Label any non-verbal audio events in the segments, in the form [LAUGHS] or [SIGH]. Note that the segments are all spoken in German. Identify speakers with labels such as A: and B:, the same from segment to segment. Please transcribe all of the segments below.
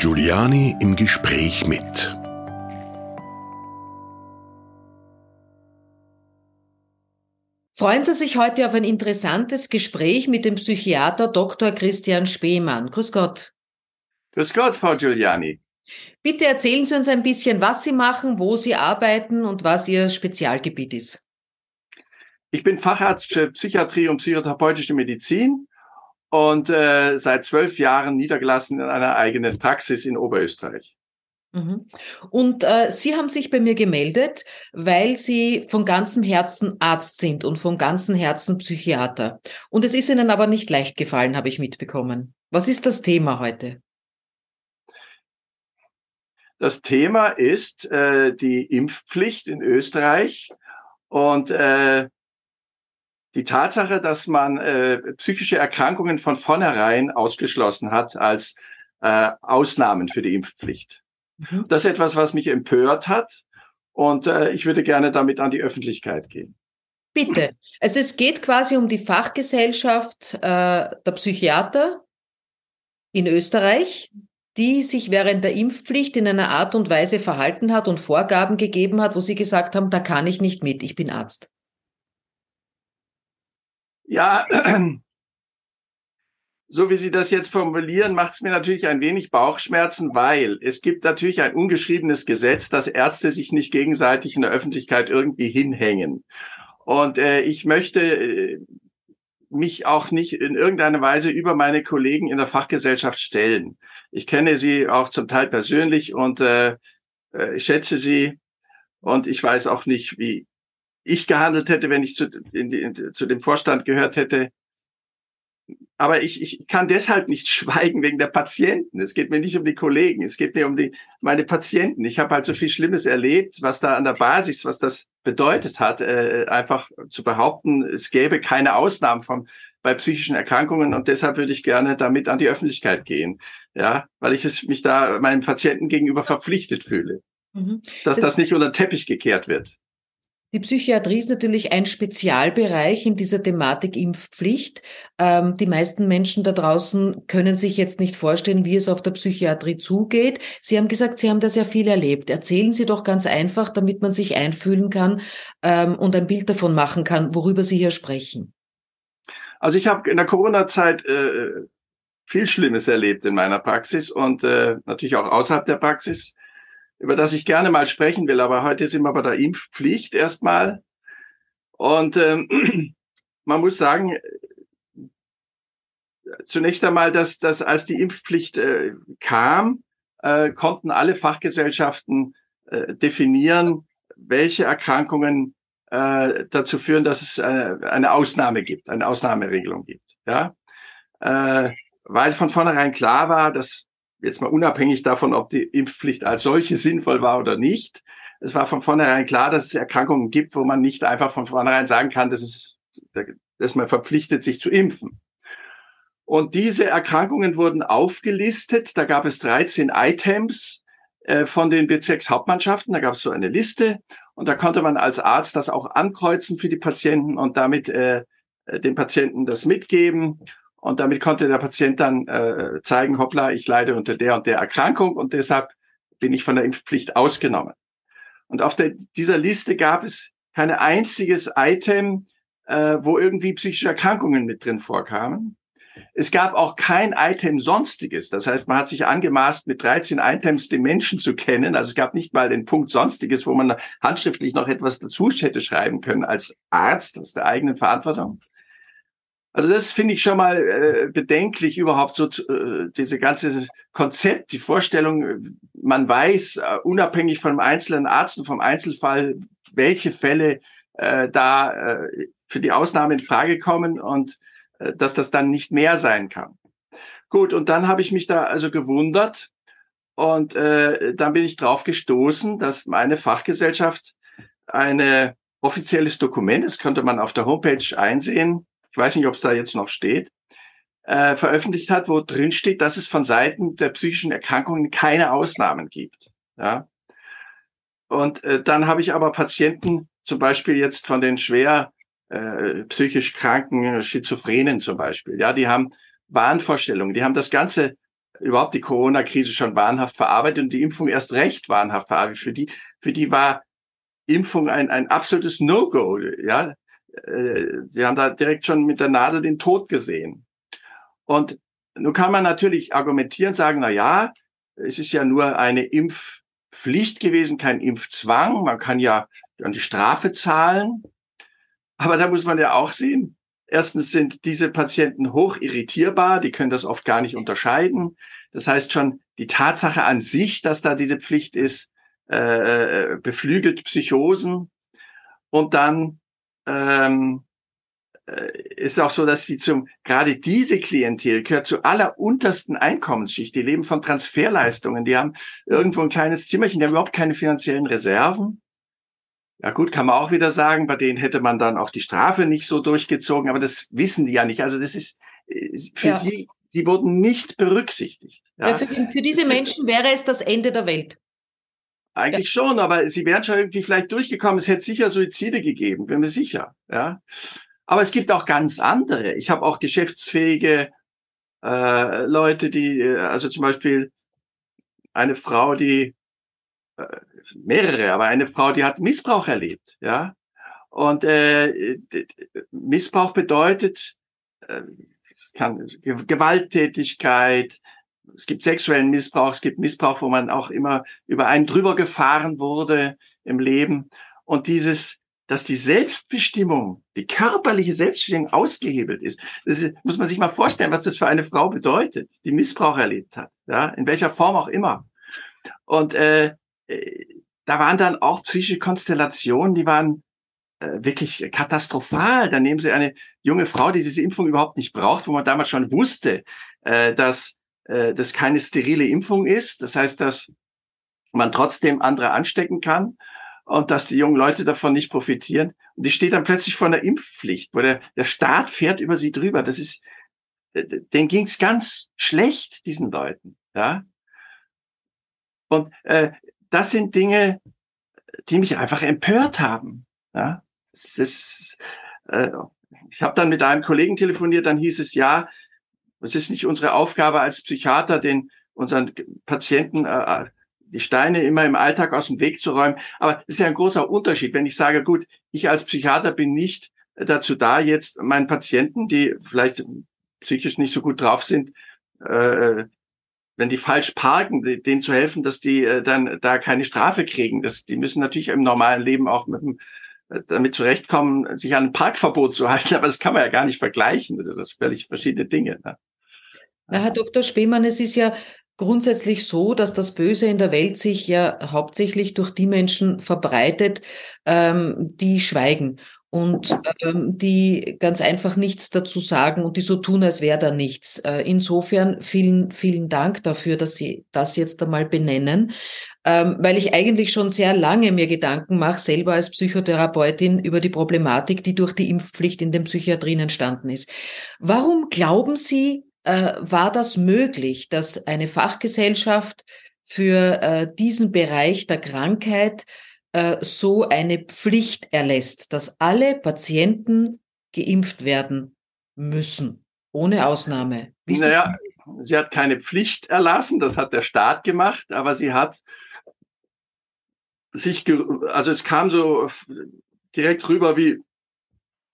A: Giuliani im Gespräch mit.
B: Freuen Sie sich heute auf ein interessantes Gespräch mit dem Psychiater Dr. Christian Spemann. Grüß Gott.
C: Grüß Gott, Frau Giuliani.
B: Bitte erzählen Sie uns ein bisschen, was Sie machen, wo Sie arbeiten und was Ihr Spezialgebiet ist.
C: Ich bin Facharzt für Psychiatrie und psychotherapeutische Medizin und äh, seit zwölf Jahren niedergelassen in einer eigenen Praxis in Oberösterreich.
B: Mhm. Und äh, Sie haben sich bei mir gemeldet, weil Sie von ganzem Herzen Arzt sind und von ganzem Herzen Psychiater. Und es ist Ihnen aber nicht leicht gefallen, habe ich mitbekommen. Was ist das Thema heute?
C: Das Thema ist äh, die Impfpflicht in Österreich und äh, die Tatsache, dass man äh, psychische Erkrankungen von vornherein ausgeschlossen hat als äh, Ausnahmen für die Impfpflicht. Mhm. Das ist etwas, was mich empört hat. Und äh, ich würde gerne damit an die Öffentlichkeit gehen.
B: Bitte. Also es geht quasi um die Fachgesellschaft äh, der Psychiater in Österreich, die sich während der Impfpflicht in einer Art und Weise verhalten hat und Vorgaben gegeben hat, wo sie gesagt haben, da kann ich nicht mit, ich bin Arzt.
C: Ja, [CLEARS THROAT] so wie Sie das jetzt formulieren, macht es mir natürlich ein wenig Bauchschmerzen, weil es gibt natürlich ein ungeschriebenes Gesetz, dass Ärzte sich nicht gegenseitig in der Öffentlichkeit irgendwie hinhängen. Und äh, ich möchte äh, mich auch nicht in irgendeiner Weise über meine Kollegen in der Fachgesellschaft stellen. Ich kenne sie auch zum Teil persönlich und äh, äh ich schätze sie und ich weiß auch nicht, wie ich gehandelt hätte, wenn ich zu, in in, zu dem Vorstand gehört hätte aber ich, ich kann deshalb nicht [LAUGHS] schweigen wegen der Patienten. Es geht mir nicht um die Kollegen, es geht mir um die meine Patienten. Ich habe halt so viel Schlimmes erlebt, was da an der Basis, was das bedeutet hat, äh, einfach zu behaupten, es gäbe keine Ausnahmen vom bei psychischen Erkrankungen und deshalb würde ich gerne damit an die Öffentlichkeit gehen, ja, weil ich es mich da meinen Patienten gegenüber verpflichtet fühle, mhm. dass das, das nicht unter den Teppich gekehrt wird.
B: Die Psychiatrie ist natürlich ein Spezialbereich in dieser Thematik Impfpflicht. Ähm, die meisten Menschen da draußen können sich jetzt nicht vorstellen, wie es auf der Psychiatrie zugeht. Sie haben gesagt, Sie haben da sehr viel erlebt. Erzählen Sie doch ganz einfach, damit man sich einfühlen kann ähm, und ein Bild davon machen kann, worüber Sie hier sprechen.
C: Also ich habe in der Corona-Zeit äh, viel Schlimmes erlebt in meiner Praxis und äh, natürlich auch außerhalb der Praxis über das ich gerne mal sprechen will. Aber heute sind wir bei der Impfpflicht erstmal. Und ähm, [CLEARS THROAT] man muss sagen, zunächst einmal, dass, dass als die Impfpflicht äh, kam, äh, konnten alle Fachgesellschaften äh, definieren, welche Erkrankungen äh, dazu führen, dass es eine, äh, eine Ausnahme gibt, eine Ausnahmeregelung gibt. Ja, äh, weil von vornherein klar war, dass jetzt mal unabhängig davon, ob die Impfpflicht als solche sinnvoll war oder nicht. Es war von vornherein klar, dass es Erkrankungen gibt, wo man nicht einfach von vornherein sagen kann, dass, es, dass man verpflichtet, sich zu impfen. Und diese Erkrankungen wurden aufgelistet. Da gab es 13 Items äh, von den Bezirkshauptmannschaften. Da gab es so eine Liste. Und da konnte man als Arzt das auch ankreuzen für die Patienten und damit äh, den Patienten das mitgeben. Und damit konnte der Patient dann äh, zeigen, hoppla, ich leide unter der und der Erkrankung und deshalb bin ich von der Impfpflicht ausgenommen. Und auf der, dieser Liste gab es kein einziges Item, äh, wo irgendwie psychische Erkrankungen mit drin vorkamen. Es gab auch kein Item Sonstiges. Das heißt, man hat sich angemaßt, mit 13 Items den Menschen zu kennen. Also es gab nicht mal den Punkt Sonstiges, wo man handschriftlich noch etwas dazu hätte schreiben können als Arzt aus der eigenen Verantwortung. Also das finde ich schon mal äh, bedenklich überhaupt so äh, diese ganze Konzept, die Vorstellung, man weiß äh, unabhängig vom einzelnen Arzt und vom Einzelfall, welche Fälle äh, da äh, für die Ausnahme in Frage kommen und äh, dass das dann nicht mehr sein kann. Gut, und dann habe ich mich da also gewundert und äh, dann bin ich drauf gestoßen, dass meine Fachgesellschaft ein offizielles Dokument, das könnte man auf der Homepage einsehen, ich weiß nicht, ob es da jetzt noch steht, äh, veröffentlicht hat, wo drin steht, dass es von Seiten der psychischen Erkrankungen keine Ausnahmen gibt. Ja. Und äh, dann habe ich aber Patienten, zum Beispiel jetzt von den schwer äh, psychisch kranken Schizophrenen zum Beispiel, ja, die haben Wahnvorstellungen, die haben das ganze überhaupt die Corona-Krise schon wahnhaft verarbeitet und die Impfung erst recht wahnhaft verarbeitet. Für die, für die war Impfung ein, ein absolutes No-Go. Ja, äh, sie haben da direkt schon mit der Nadel den Tod gesehen. Und nun kann man natürlich argumentieren, sagen, na ja, es ist ja nur eine Impfpflicht gewesen, kein Impfzwang. Man kann ja an die Strafe zahlen. Aber da muss man ja auch sehen, erstens sind diese Patienten hoch irritierbar, die können das oft gar nicht unterscheiden. Das heißt schon, die Tatsache an sich, dass da diese Pflicht ist, äh, äh beflügelt Psychosen. Und dann ähm, äh, ist auch so, dass sie zum, gerade diese Klientel gehört zur alleruntersten Einkommensschicht. Die leben von Transferleistungen. Die haben irgendwo ein kleines Zimmerchen, die haben überhaupt keine finanziellen Reserven. Ja gut, kann man auch wieder sagen, bei denen hätte man dann auch die Strafe nicht so durchgezogen, aber das wissen die ja nicht. Also das ist äh, für ja. sie, die wurden nicht berücksichtigt.
B: Ja. ja für, für, diese Menschen wäre es das Ende der Welt.
C: Eigentlich ja. schon, aber sie wären schon irgendwie vielleicht durchgekommen. Es hätte sicher Suizide gegeben, bin mir sicher. Ja. Aber es gibt auch ganz andere. Ich habe auch geschäftsfähige äh, Leute, die, äh, also zum Beispiel eine Frau, die äh, mehrere, aber eine Frau, die hat Missbrauch erlebt, ja. Und äh, Missbrauch bedeutet, äh, kann Gewalttätigkeit, es gibt sexuellen Missbrauch, es gibt Missbrauch, wo man auch immer über einen drüber gefahren wurde im Leben. Und dieses, dass die Selbstbestimmung, die körperliche Selbstbestimmung ausgehebelt ist, das ist, muss man sich mal vorstellen, was das für eine Frau bedeutet, die Missbrauch erlebt hat, ja, in welcher Form auch immer. Und äh, äh da waren dann auch psychische Konstellationen, die waren äh, wirklich katastrophal. Da nehmen sie eine junge Frau, die diese Impfung überhaupt nicht braucht, wo man damals schon wusste, äh, dass äh, das keine sterile Impfung ist. Das heißt, dass man trotzdem andere anstecken kann und dass die jungen Leute davon nicht profitieren. Und die steht dann plötzlich vor einer Impfpflicht, wo der, der Staat fährt über sie drüber. Das ist, denen ging's ganz schlecht, diesen Leuten. Ja. Und äh, das sind Dinge, die mich einfach empört haben. Ja, es ist, äh, ich habe dann mit einem Kollegen telefoniert, dann hieß es ja, es ist nicht unsere Aufgabe als Psychiater, den unseren Patienten äh, die Steine immer im Alltag aus dem Weg zu räumen. Aber es ist ja ein großer Unterschied, wenn ich sage, gut, ich als Psychiater bin nicht dazu da, jetzt meinen Patienten, die vielleicht psychisch nicht so gut drauf sind, äh, wenn die falsch parken, denen zu helfen, dass die äh, dann da keine Strafe kriegen. Das, die müssen natürlich im normalen Leben auch mit dem, äh, damit zurechtkommen, sich an ein Parkverbot zu halten, [LAUGHS] aber das kann man ja gar nicht vergleichen. Das sind völlig verschiedene Dinge. Ne?
B: Na, Herr Dr. Spemann, es ist ja grundsätzlich so, dass das Böse in der Welt sich ja hauptsächlich durch die Menschen verbreitet, ähm, die schweigen und ähm, die ganz einfach nichts dazu sagen und die so tun, als wäre da nichts. Äh, insofern vielen, vielen Dank dafür, dass Sie das jetzt einmal benennen, ähm, weil ich eigentlich schon sehr lange mir Gedanken mache, selber als Psychotherapeutin über die Problematik, die durch die Impfpflicht in den Psychiatrien entstanden ist. Warum glauben Sie, äh, war das möglich, dass eine Fachgesellschaft für äh, diesen Bereich der Krankheit äh, so eine Pflicht erlässt, dass alle Patienten geimpft werden müssen, ohne Ausnahme.
C: Wie naja, sie hat keine Pflicht erlassen, das hat der Staat gemacht, aber sie hat sich, also es kam so direkt rüber wie,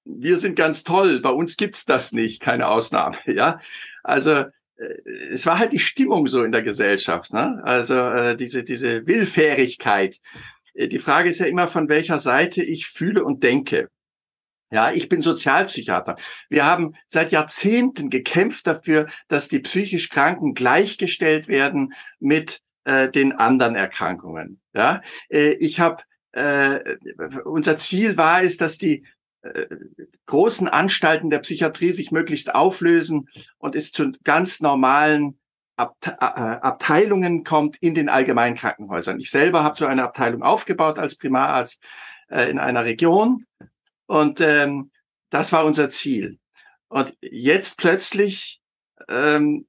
C: wir sind ganz toll, bei uns gibt's das nicht, keine Ausnahme, [LAUGHS] ja. Also äh, es war halt die Stimmung so in der Gesellschaft, ne? Also äh, diese diese Willfährigkeit, äh, die Frage ist ja immer, von welcher Seite ich fühle und denke. Ja, ich bin Sozialpsychiater. Wir haben seit Jahrzehnten gekämpft dafür, dass die psychisch Kranken gleichgestellt werden mit äh, den anderen Erkrankungen. Ja, äh, ich habe äh, unser Ziel war es, dass die großen Anstalten der Psychiatrie sich möglichst auflösen und es zu ganz normalen Abte äh, Abteilungen kommt in den allgemeinen Krankenhäusern. Ich selber habe so eine Abteilung aufgebaut als Primararzt äh, in einer Region und ähm, das war unser Ziel. Und jetzt plötzlich ähm,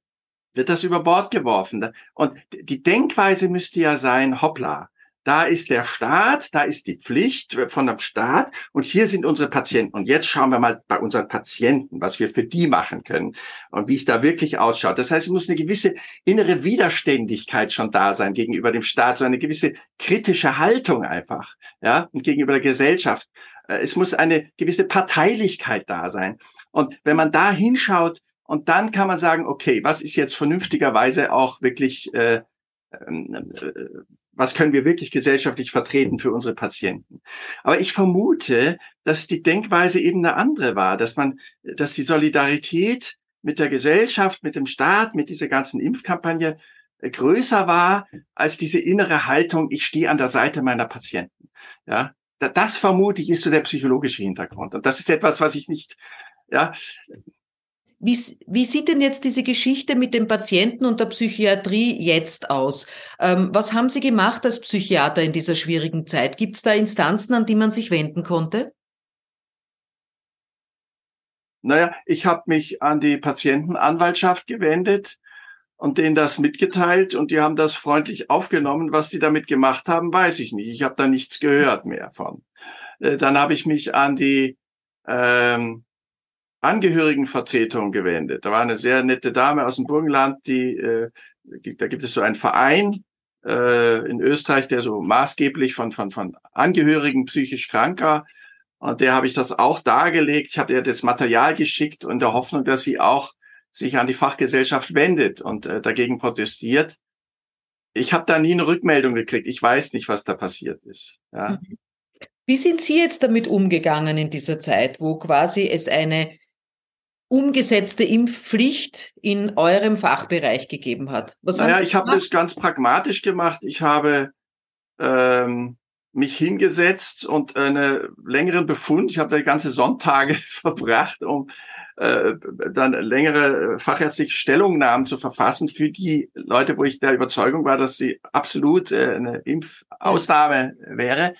C: wird das über Bord geworfen. Und die Denkweise müsste ja sein, hoppla, da ist der Staat, da ist die Pflicht von dem Staat und hier sind unsere Patienten. Und jetzt schauen wir mal bei unseren Patienten, was wir für die machen können und wie es da wirklich ausschaut. Das heißt, es muss eine gewisse innere Widerständigkeit schon da sein gegenüber dem Staat, so eine gewisse kritische Haltung einfach, ja, und gegenüber der Gesellschaft. Äh, es muss eine gewisse Parteilichkeit da sein. Und wenn man da hinschaut, und dann kann man sagen, okay, was ist jetzt vernünftigerweise auch wirklich äh, ähm, äh, was können wir wirklich gesellschaftlich vertreten für unsere Patienten. Aber ich vermute, dass die Denkweise eben eine andere war, dass man, dass die Solidarität mit der Gesellschaft, mit dem Staat, mit dieser ganzen Impfkampagne äh, größer war als diese innere Haltung, ich stehe an der Seite meiner Patienten. Ja, das vermute ich ist so der psychologische Hintergrund. Und das ist etwas, was ich nicht, ja,
B: wie, wie sieht denn jetzt diese Geschichte mit dem Patienten und der Psychiatrie jetzt aus? Ähm, was haben Sie gemacht als Psychiater in dieser schwierigen Zeit? Gibt es da Instanzen, an die man sich wenden konnte?
C: Naja, ich habe mich an die Patientenanwaltschaft gewendet und denen das mitgeteilt und die haben das freundlich aufgenommen. Was die damit gemacht haben, weiß ich nicht. Ich habe da nichts gehört mehr von. Äh, dann habe ich mich an die ähm, Angehörigenvertretung gewendet. Da war eine sehr nette Dame aus dem Burgenland, die, äh, da gibt es so einen Verein äh, in Österreich, der so maßgeblich von, von, von Angehörigen psychisch Kranker und der habe ich das auch dargelegt. Ich habe ihr das Material geschickt und der Hoffnung, dass sie auch sich an die Fachgesellschaft wendet und äh, dagegen protestiert. Ich habe da nie eine Rückmeldung gekriegt. Ich weiß nicht, was da passiert ist. Ja.
B: Wie sind Sie jetzt damit umgegangen in dieser Zeit, wo quasi es eine umgesetzte Impfpflicht in eurem Fachbereich gegeben hat?
C: Was naja, ich habe das ganz pragmatisch gemacht. Ich habe ähm, mich hingesetzt und einen längeren Befund, ich habe da ganze Sonntage [LAUGHS] verbracht, um äh, dann längere fachärztliche Stellungnahmen zu verfassen für die Leute, wo ich der Überzeugung war, dass sie absolut äh, eine Impfausnahme wäre.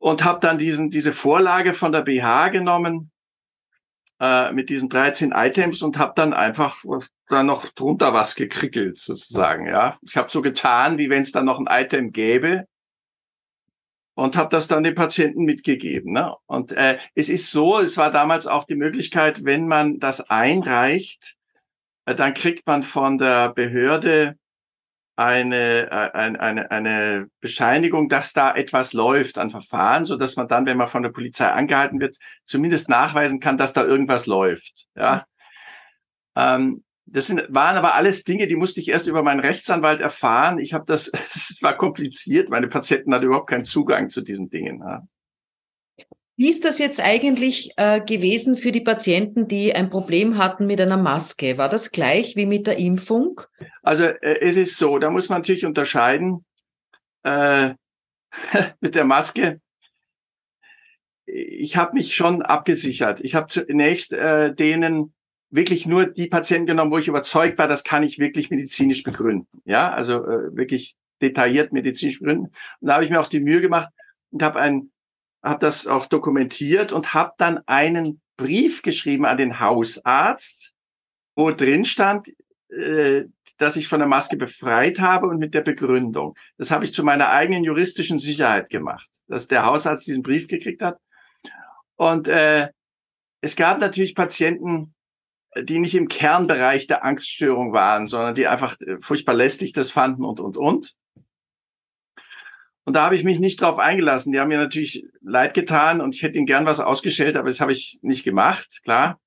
C: Und habe dann diesen, diese Vorlage von der BH genommen äh, mit diesen 13 Items und habe dann einfach da noch drunter was gekrickelt sozusagen. Ja, ich habe so getan, wie wenn es da noch ein Item gäbe und habe das dann den Patienten mitgegeben. Ne? Und äh, es ist so, es war damals auch die Möglichkeit, wenn man das einreicht, äh, dann kriegt man von der Behörde eine, äh, eine, eine, eine Bescheinigung, dass da etwas läuft an Verfahren, so dass man dann, wenn man von der Polizei angehalten wird, zumindest nachweisen kann, dass da irgendwas läuft. Ja. Ähm, das sind, waren aber alles Dinge, die musste ich erst über meinen Rechtsanwalt erfahren. Ich habe das, [LAUGHS] es war kompliziert. Meine Patienten hatten überhaupt keinen Zugang zu diesen Dingen. Ja.
B: Wie ist das jetzt eigentlich äh, gewesen für die Patienten, die ein Problem hatten mit einer Maske? War das gleich wie mit der Impfung?
C: Also äh, es ist so, da muss man natürlich unterscheiden äh, [LAUGHS] mit der Maske. Ich habe mich schon abgesichert. Ich habe zunächst äh, denen wirklich nur die Patienten genommen, wo ich überzeugt war, das kann ich wirklich medizinisch begründen. Ja, also äh, wirklich detailliert medizinisch begründen. Und da habe ich mir auch die Mühe gemacht und habe ein habe das auch dokumentiert und habe dann einen Brief geschrieben an den Hausarzt, wo drin stand, äh, dass ich von der Maske befreit habe und mit der Begründung. Das habe ich zu meiner eigenen juristischen Sicherheit gemacht, dass der Hausarzt diesen Brief gekriegt hat. Und äh, es gab natürlich Patienten, die nicht im Kernbereich der Angststörung waren, sondern die einfach äh, furchtbar lästig das fanden und, und, und. Und da habe ich mich nicht drauf eingelassen. Die haben mir natürlich leid getan und ich hätte ihnen gern was ausgestellt, aber das habe ich nicht gemacht, klar.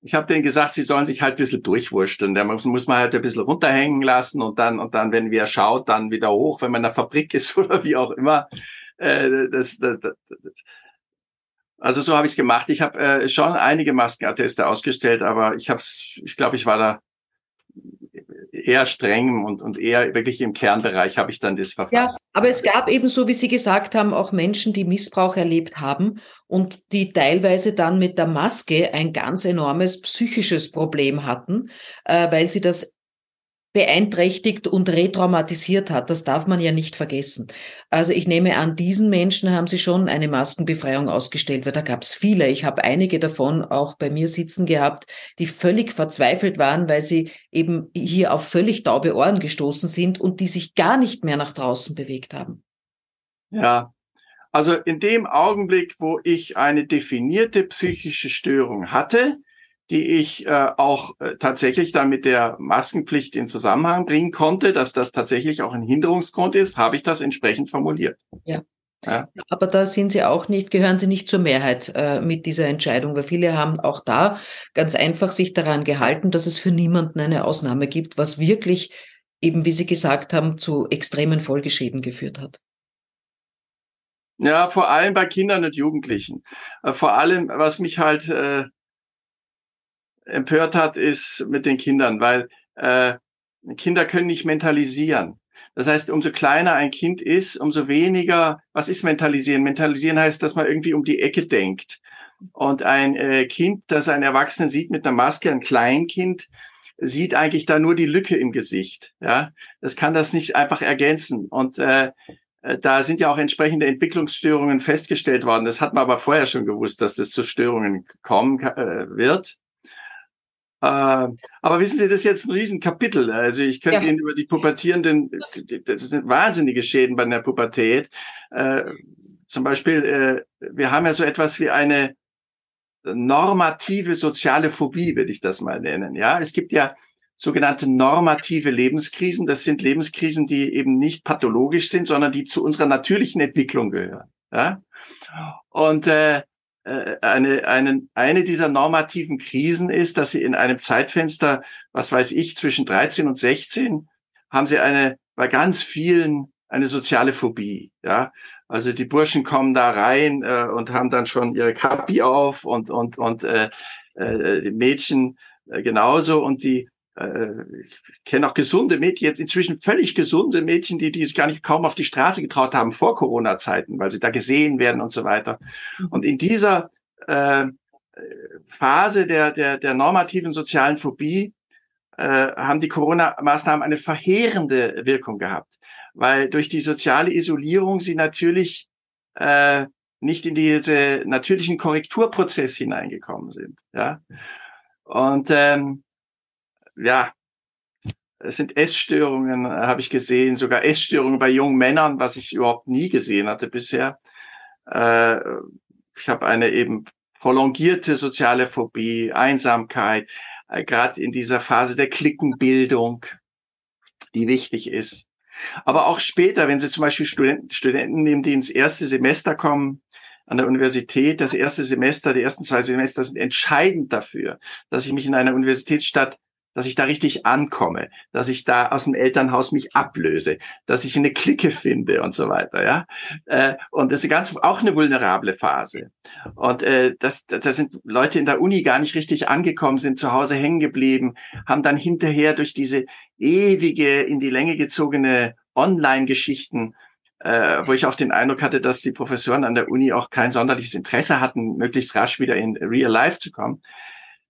C: Ich habe denen gesagt, sie sollen sich halt ein bisschen durchwurschteln. Da muss, muss man halt ein bisschen runterhängen lassen und dann, und dann, wenn wer schaut, dann wieder hoch, wenn man in der Fabrik ist [LAUGHS] oder wie auch immer. Äh, das, das, das, also so habe ich es gemacht. Ich habe äh, schon einige Maskenatteste ausgestellt, aber ich habe ich glaube, ich war da eher streng und, und eher wirklich im Kernbereich habe ich dann das verfasst.
B: Ja, aber es gab eben, so wie Sie gesagt haben, auch Menschen, die Missbrauch erlebt haben und die teilweise dann mit der Maske ein ganz enormes psychisches Problem hatten, äh, weil sie das beeinträchtigt und retraumatisiert hat. Das darf man ja nicht vergessen. Also ich nehme an, diesen Menschen haben Sie schon eine Maskenbefreiung ausgestellt, weil da gab es viele. Ich habe einige davon auch bei mir sitzen gehabt, die völlig verzweifelt waren, weil sie eben hier auf völlig taube Ohren gestoßen sind und die sich gar nicht mehr nach draußen bewegt haben.
C: Ja, also in dem Augenblick, wo ich eine definierte psychische Störung hatte, die ich äh, auch äh, tatsächlich dann mit der Maskenpflicht in Zusammenhang bringen konnte, dass das tatsächlich auch ein Hinderungsgrund ist, habe ich das entsprechend formuliert.
B: Ja. Ja. Aber da sind Sie auch nicht, gehören Sie nicht zur Mehrheit äh, mit dieser Entscheidung, weil viele haben auch da ganz einfach sich daran gehalten, dass es für niemanden eine Ausnahme gibt, was wirklich eben, wie Sie gesagt haben, zu extremen Folgeschäden geführt hat.
C: Ja, vor allem bei Kindern und Jugendlichen. Äh, vor allem, was mich halt äh, empört hat, ist mit den Kindern, weil äh, Kinder können nicht mentalisieren. Das heißt, umso kleiner ein Kind ist, umso weniger, was ist mentalisieren? Mentalisieren heißt, dass man irgendwie um die Ecke denkt. Und ein äh, Kind, das einen Erwachsenen sieht mit einer Maske, ein Kleinkind, sieht eigentlich da nur die Lücke im Gesicht. Ja, das kann das nicht einfach ergänzen. Und äh, äh da sind ja auch entsprechende Entwicklungsstörungen festgestellt worden. Das hat man aber vorher schon gewusst, dass das zu Störungen kommen äh, wird. Äh, aber wissen Sie, das ist jetzt ein Riesenkapitel. Also ich könnte ja. Ihnen über die Pubertierenden, das sind wahnsinnige Schäden bei der Pubertät. Äh, zum Beispiel, äh, wir haben ja so etwas wie eine normative soziale Phobie, würde ich das mal nennen. Ja, es gibt ja sogenannte normative Lebenskrisen. Das sind Lebenskrisen, die eben nicht pathologisch sind, sondern die zu unserer natürlichen Entwicklung gehören. Ja? Und äh, eine, eine, eine dieser normativen Krisen ist, dass sie in einem Zeitfenster, was weiß ich, zwischen 13 und 16, haben sie eine, bei ganz vielen eine soziale Phobie, ja. Also die Burschen kommen da rein äh, und haben dann schon ihre Kapi auf und und und äh, äh, die Mädchen äh, genauso und die äh, ich kenne auch gesunde Mädchen, jetzt inzwischen völlig gesunde Mädchen, die, die sich gar nicht kaum auf die Straße getraut haben vor Corona-Zeiten, weil sie da gesehen werden und so weiter. Mhm. Und in dieser äh, Phase der, der, der normativen sozialen Phobie äh, haben die Corona-Maßnahmen eine verheerende Wirkung gehabt, weil durch die soziale Isolierung sie natürlich äh, nicht in diese natürlichen Korrekturprozess hineingekommen sind. Ja. Und ähm, ja, es sind Essstörungen, äh, habe ich gesehen, sogar Essstörungen bei jungen Männern, was ich überhaupt nie gesehen hatte bisher. Äh, ich habe eine eben prolongierte soziale Phobie, Einsamkeit, äh, gerade in dieser Phase der Klickenbildung, die wichtig ist. Aber auch später, wenn Sie zum Beispiel Studenten, Studenten nehmen, die ins erste Semester kommen, an der Universität, das erste Semester, die ersten zwei Semester sind entscheidend dafür, dass ich mich in einer Universitätsstadt dass ich da richtig ankomme, dass ich da aus dem Elternhaus mich ablöse, dass ich eine Clique finde und so weiter, ja. Äh, und das ist ganz auch eine vulnerable Phase. Und äh, das, das sind Leute in der Uni gar nicht richtig angekommen, sind zu Hause hängen geblieben, haben dann hinterher durch diese ewige in die Länge gezogene Online-Geschichten äh, wo ich auch den Eindruck hatte, dass die Professoren an der Uni auch kein sonderliches Interesse hatten, möglichst rasch wieder in Real Life zu kommen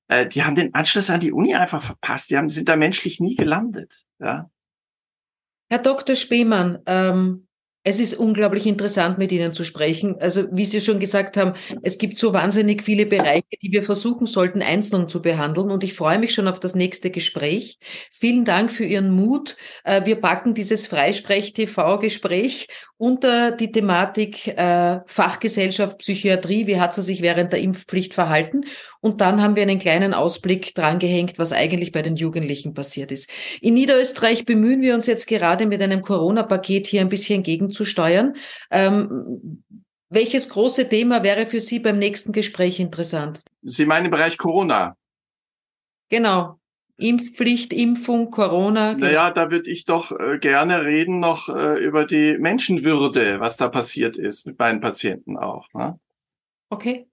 C: äh, die haben den Anschluss an die Uni einfach verpasst. Die haben, sind da menschlich nie gelandet. Ja.
B: Herr Dr. Spemann, ähm, es ist unglaublich interessant, mit Ihnen zu sprechen. Also, wie Sie schon gesagt haben, es gibt so wahnsinnig viele Bereiche, die wir versuchen sollten, einzeln zu behandeln. Und ich freue mich schon auf das nächste Gespräch. Vielen Dank für Ihren Mut. Äh, wir packen dieses Freisprech-TV-Gespräch unter die Thematik äh, Fachgesellschaft Psychiatrie. Wie hat sie sich während der Impfpflicht verhalten? Und dann haben wir einen kleinen Ausblick drangehängt, was eigentlich bei den Jugendlichen passiert ist. In Niederösterreich bemühen wir uns jetzt gerade mit einem Corona-Paket hier ein bisschen gegenzusteuern. Ähm, welches große Thema wäre für Sie beim nächsten Gespräch interessant?
C: Sie meinen im Bereich Corona?
B: Genau. Impfpflicht, Impfung, Corona.
C: Genau. Naja, da würde ich doch äh, gerne reden noch äh, über die Menschenwürde, was da passiert ist mit meinen Patienten auch. Ne?
B: Okay.